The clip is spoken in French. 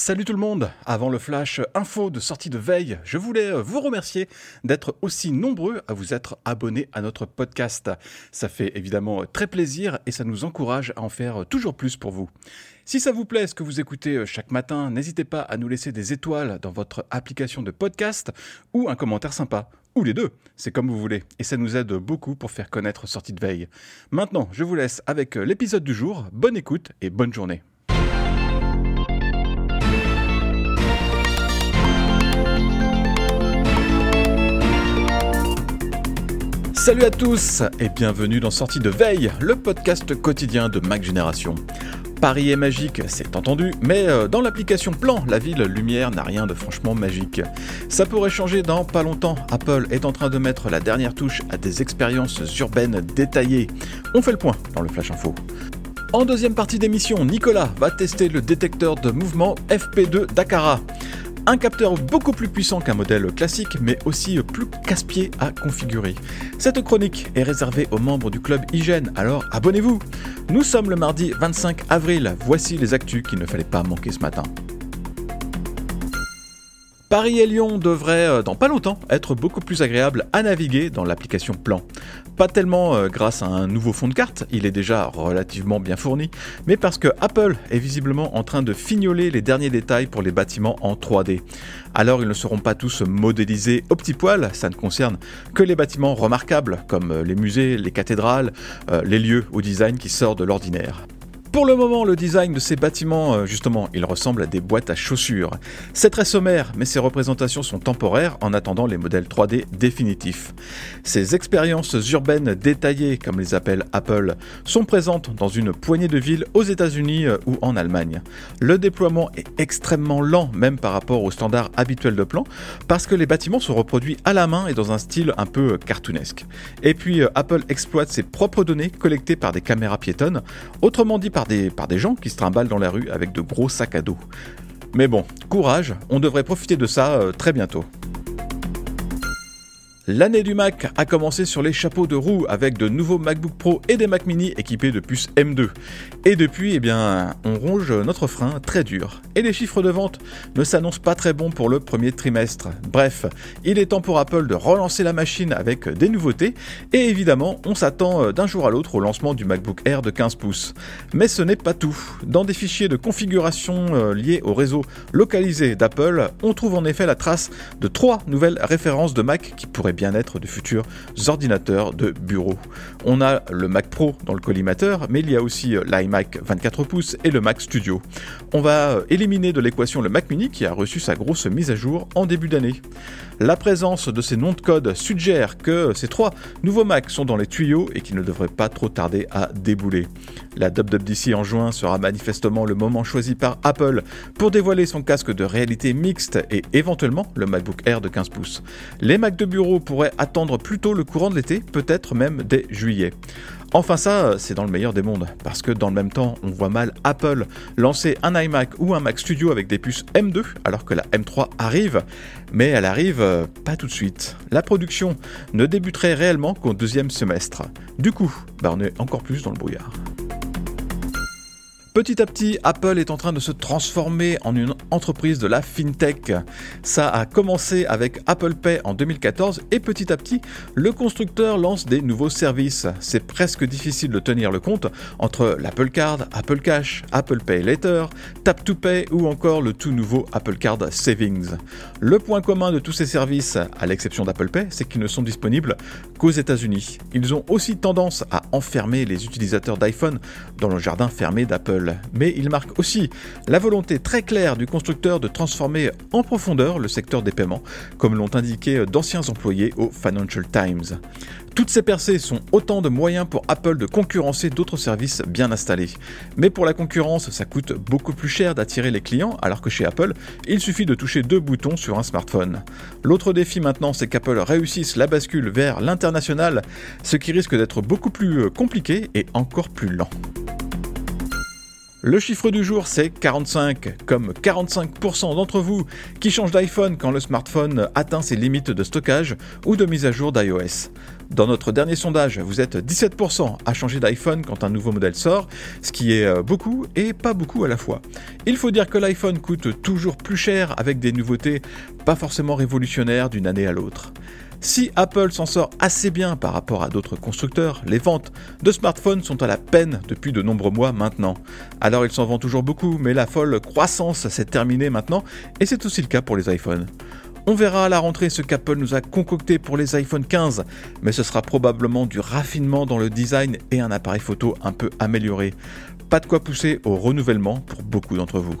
Salut tout le monde Avant le flash info de sortie de veille, je voulais vous remercier d'être aussi nombreux à vous être abonnés à notre podcast. Ça fait évidemment très plaisir et ça nous encourage à en faire toujours plus pour vous. Si ça vous plaît ce que vous écoutez chaque matin, n'hésitez pas à nous laisser des étoiles dans votre application de podcast ou un commentaire sympa. Ou les deux, c'est comme vous voulez, et ça nous aide beaucoup pour faire connaître Sortie de Veille. Maintenant, je vous laisse avec l'épisode du jour, bonne écoute et bonne journée. Salut à tous et bienvenue dans Sortie de Veille, le podcast quotidien de Mac Génération. Paris est magique, c'est entendu, mais euh, dans l'application Plan, la ville lumière n'a rien de franchement magique. Ça pourrait changer dans pas longtemps. Apple est en train de mettre la dernière touche à des expériences urbaines détaillées. On fait le point dans le Flash Info. En deuxième partie d'émission, Nicolas va tester le détecteur de mouvement FP2 d'Akara. Un capteur beaucoup plus puissant qu'un modèle classique, mais aussi plus casse-pied à configurer. Cette chronique est réservée aux membres du club Hygiène, alors abonnez-vous Nous sommes le mardi 25 avril, voici les actus qu'il ne fallait pas manquer ce matin. Paris et Lyon devraient, euh, dans pas longtemps, être beaucoup plus agréables à naviguer dans l'application Plan. Pas tellement euh, grâce à un nouveau fond de carte, il est déjà relativement bien fourni, mais parce que Apple est visiblement en train de fignoler les derniers détails pour les bâtiments en 3D. Alors ils ne seront pas tous modélisés au petit poil, ça ne concerne que les bâtiments remarquables, comme euh, les musées, les cathédrales, les lieux au design qui sort de l'ordinaire. Pour le moment, le design de ces bâtiments, euh, justement, il ressemble à des boîtes à chaussures. C'est très sommaire, mais ces représentations sont temporaires en attendant les modèles 3D définitifs. Ces expériences urbaines détaillées, comme les appelle Apple, sont présentes dans une poignée de villes aux États-Unis euh, ou en Allemagne. Le déploiement est extrêmement lent, même par rapport aux standards habituels de plan, parce que les bâtiments sont reproduits à la main et dans un style un peu cartoonesque. Et puis, euh, Apple exploite ses propres données collectées par des caméras piétonnes, autrement dit par par des, gens qui se trimballent dans la rue avec de gros sacs à dos. Mais bon, courage, on devrait profiter de ça euh, très bientôt. L'année du Mac a commencé sur les chapeaux de roue avec de nouveaux MacBook Pro et des Mac Mini équipés de puces M2. Et depuis, eh bien, on ronge notre frein très dur. Et les chiffres de vente ne s'annoncent pas très bons pour le premier trimestre. Bref, il est temps pour Apple de relancer la machine avec des nouveautés. Et évidemment, on s'attend euh, d'un jour à l'autre au lancement du MacBook Air de 15 pouces. Mais ce n'est pas tout. Dans des fichiers de configuration euh, liés au réseau localisé d'Apple, on trouve en effet la trace de trois nouvelles références de Mac qui pourraient bien-être de futurs ordinateurs de bureau. On a le Mac Pro dans le collimateur, mais il y a aussi euh, l'iMac 24 pouces et le Mac Studio. On va euh, éliminer de l'équation le Mac Mini qui a reçu sa grosse mise à jour en début d'année. La présence de ces noms de code suggère que ces trois nouveaux Macs sont dans les tuyaux et qu'ils ne devraient pas trop tarder à débouler. La WWDC en juin sera manifestement le moment choisi par Apple pour dévoiler son casque de réalité mixte et éventuellement le MacBook Air de 15 pouces. Les Macs de bureau pourrait attendre plutôt le courant de l'été, peut-être même dès juillet. Enfin ça, c'est dans le meilleur des mondes, parce que dans le même temps, on voit mal Apple lancer un iMac ou un Mac Studio avec des puces M2, alors que la M3 arrive, mais elle arrive euh, pas tout de suite. La production ne débuterait réellement qu'au deuxième semestre. Du coup, bah on est encore plus dans le brouillard. Petit à petit, Apple est en train de se transformer en une entreprise de la fintech. Ça a commencé avec Apple Pay en 2014 et petit à petit, le constructeur lance des nouveaux services. C'est presque difficile de tenir le compte entre l'Apple Card, Apple Cash, Apple Pay Later, Tap to Pay ou encore le tout nouveau Apple Card Savings. Le point commun de tous ces services, à l'exception d'Apple Pay, c'est qu'ils ne sont disponibles qu'aux États-Unis. Ils ont aussi tendance à enfermer les utilisateurs d'iPhone dans le jardin fermé d'Apple. Mais il marque aussi la volonté très claire du constructeur de transformer en profondeur le secteur des paiements, comme l'ont indiqué d'anciens employés au Financial Times. Toutes ces percées sont autant de moyens pour Apple de concurrencer d'autres services bien installés. Mais pour la concurrence, ça coûte beaucoup plus cher d'attirer les clients, alors que chez Apple, il suffit de toucher deux boutons sur un smartphone. L'autre défi maintenant, c'est qu'Apple réussisse la bascule vers l'international, ce qui risque d'être beaucoup plus compliqué et encore plus lent. Le chiffre du jour, c'est 45, comme 45% d'entre vous qui changent d'iPhone quand le smartphone atteint ses limites de stockage ou de mise à jour d'iOS. Dans notre dernier sondage, vous êtes 17% à changer d'iPhone quand un nouveau modèle sort, ce qui est euh, beaucoup et pas beaucoup à la fois. Il faut dire que l'iPhone coûte toujours plus cher avec des nouveautés pas forcément révolutionnaires d'une année à l'autre. Si Apple s'en sort assez bien par rapport à d'autres constructeurs, les ventes de smartphones sont à la peine depuis de nombreux mois maintenant. Alors ils s'en vendent toujours beaucoup, mais la folle croissance s'est terminée maintenant, et c'est aussi le cas pour les iPhones. On verra à la rentrée ce qu'Apple nous a concocté pour les iPhone 15, mais ce sera probablement du raffinement dans le design et un appareil photo un peu amélioré. Pas de quoi pousser au renouvellement pour beaucoup d'entre vous.